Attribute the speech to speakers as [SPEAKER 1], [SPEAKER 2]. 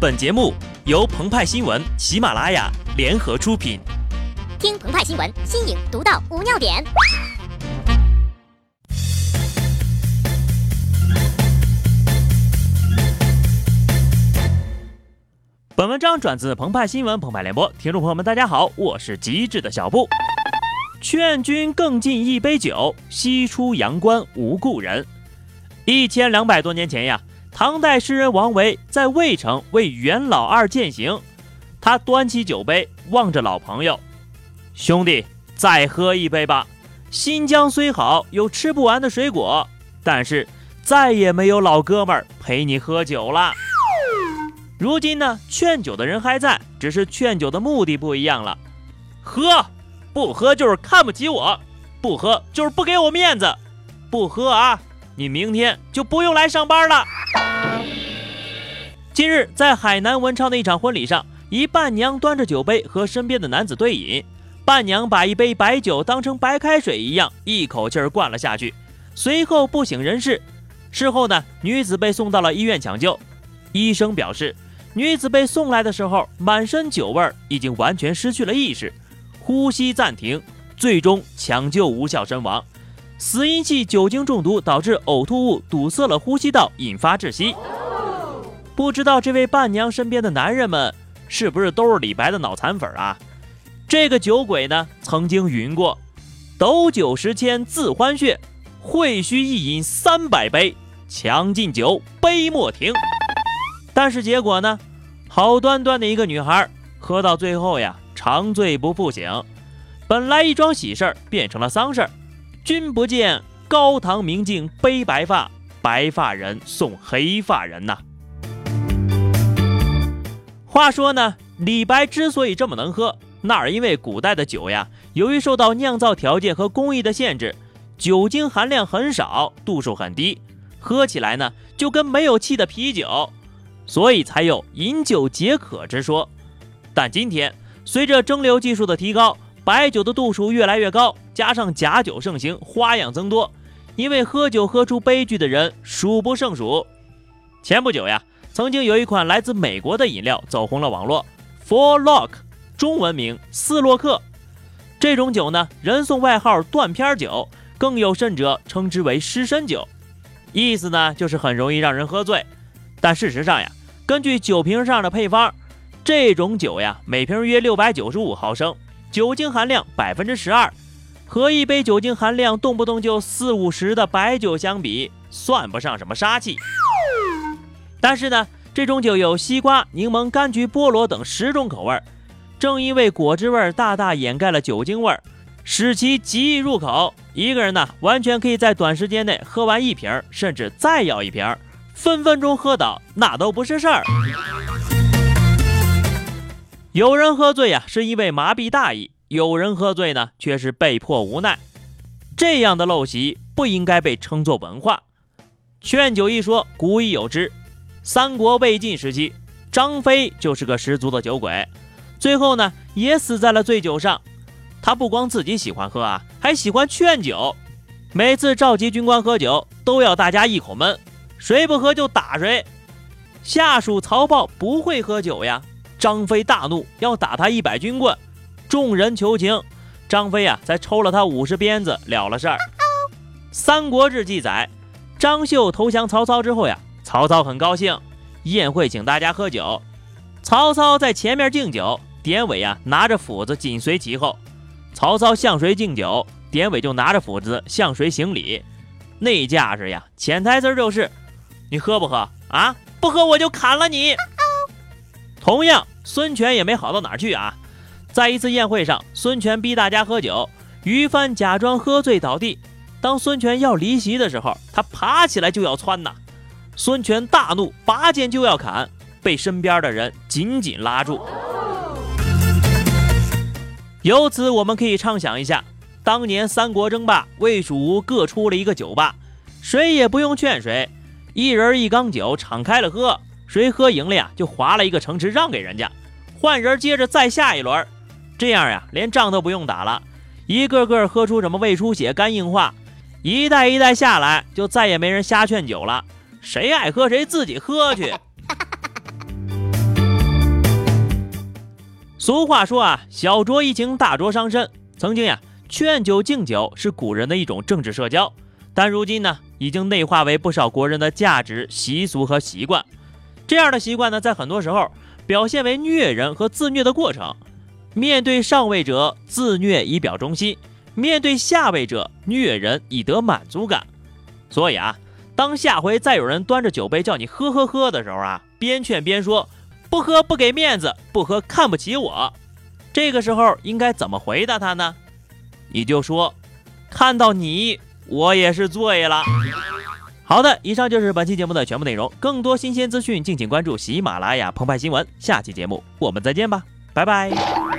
[SPEAKER 1] 本节目由澎湃新闻、喜马拉雅联合出品。
[SPEAKER 2] 听澎湃新闻，新颖独到，无尿点。
[SPEAKER 1] 本文章转自澎湃新闻澎湃联播，听众朋友们，大家好，我是机智的小布。劝君更尽一杯酒，西出阳关无故人。一千两百多年前呀。唐代诗人王维在渭城为元老二饯行，他端起酒杯，望着老朋友：“兄弟，再喝一杯吧。新疆虽好，有吃不完的水果，但是再也没有老哥们儿陪你喝酒了。如今呢，劝酒的人还在，只是劝酒的目的不一样了。喝，不喝就是看不起我，不喝就是不给我面子，不喝啊！”你明天就不用来上班了。近日，在海南文昌的一场婚礼上，一伴娘端着酒杯和身边的男子对饮，伴娘把一杯白酒当成白开水一样，一口气儿灌了下去，随后不省人事。事后呢，女子被送到了医院抢救，医生表示，女子被送来的时候满身酒味儿，已经完全失去了意识，呼吸暂停，最终抢救无效身亡。死因系酒精中毒导致呕吐物堵塞了呼吸道，引发窒息。不知道这位伴娘身边的男人们是不是都是李白的脑残粉啊？这个酒鬼呢，曾经云过：“斗酒十千恣欢谑，会须一饮三百杯，强进酒，杯莫停。”但是结果呢？好端端的一个女孩，喝到最后呀，长醉不复醒。本来一桩喜事儿，变成了丧事儿。君不见高堂明镜悲白发，白发人送黑发人呐。话说呢，李白之所以这么能喝，那是因为古代的酒呀，由于受到酿造条件和工艺的限制，酒精含量很少，度数很低，喝起来呢就跟没有气的啤酒，所以才有饮酒解渴之说。但今天随着蒸馏技术的提高，白酒的度数越来越高。加上假酒盛行，花样增多，因为喝酒喝出悲剧的人数不胜数。前不久呀，曾经有一款来自美国的饮料走红了网络，Four Lock，中文名四洛克。这种酒呢，人送外号“断片酒”，更有甚者称之为“失身酒”，意思呢就是很容易让人喝醉。但事实上呀，根据酒瓶上的配方，这种酒呀，每瓶约六百九十五毫升，酒精含量百分之十二。和一杯酒精含量动不动就四五十的白酒相比，算不上什么杀气。但是呢，这种酒有西瓜、柠檬、柑橘、菠萝等十种口味，正因为果汁味大大掩盖了酒精味，使其极易入口。一个人呢，完全可以在短时间内喝完一瓶，甚至再要一瓶，分分钟喝倒，那都不是事儿。有人喝醉呀，是因为麻痹大意。有人喝醉呢，却是被迫无奈，这样的陋习不应该被称作文化。劝酒一说，古已有之。三国魏晋时期，张飞就是个十足的酒鬼，最后呢也死在了醉酒上。他不光自己喜欢喝啊，还喜欢劝酒。每次召集军官喝酒，都要大家一口闷，谁不喝就打谁。下属曹豹不会喝酒呀，张飞大怒，要打他一百军棍。众人求情，张飞呀才抽了他五十鞭子了了事儿。《三国志》记载，张绣投降曹操之后呀，曹操很高兴，宴会请大家喝酒。曹操在前面敬酒，典韦呀拿着斧子紧随其后。曹操向谁敬酒，典韦就拿着斧子向谁行礼。那架势呀，潜台词就是：你喝不喝啊？不喝我就砍了你。同样，孙权也没好到哪儿去啊。在一次宴会上，孙权逼大家喝酒，于帆假装喝醉倒地。当孙权要离席的时候，他爬起来就要窜呐。孙权大怒，拔剑就要砍，被身边的人紧紧拉住。由此我们可以畅想一下，当年三国争霸，魏蜀吴各出了一个酒吧，谁也不用劝谁，一人一缸酒敞开了喝，谁喝赢了呀，就划了一个城池让给人家，换人接着再下一轮。这样呀，连仗都不用打了，一个个喝出什么胃出血、肝硬化，一代一代下来，就再也没人瞎劝酒了，谁爱喝谁自己喝去。俗话说啊，小酌怡情，大酌伤身。曾经呀，劝酒敬酒是古人的一种政治社交，但如今呢，已经内化为不少国人的价值习俗和习惯。这样的习惯呢，在很多时候表现为虐人和自虐的过程。面对上位者自虐以表忠心，面对下位者虐人以得满足感。所以啊，当下回再有人端着酒杯叫你喝喝喝的时候啊，边劝边说。不喝不给面子，不喝看不起我。这个时候应该怎么回答他呢？你就说，看到你我也是醉了。好的，以上就是本期节目的全部内容。更多新鲜资讯，敬请关注喜马拉雅澎湃新闻。下期节目我们再见吧，拜拜。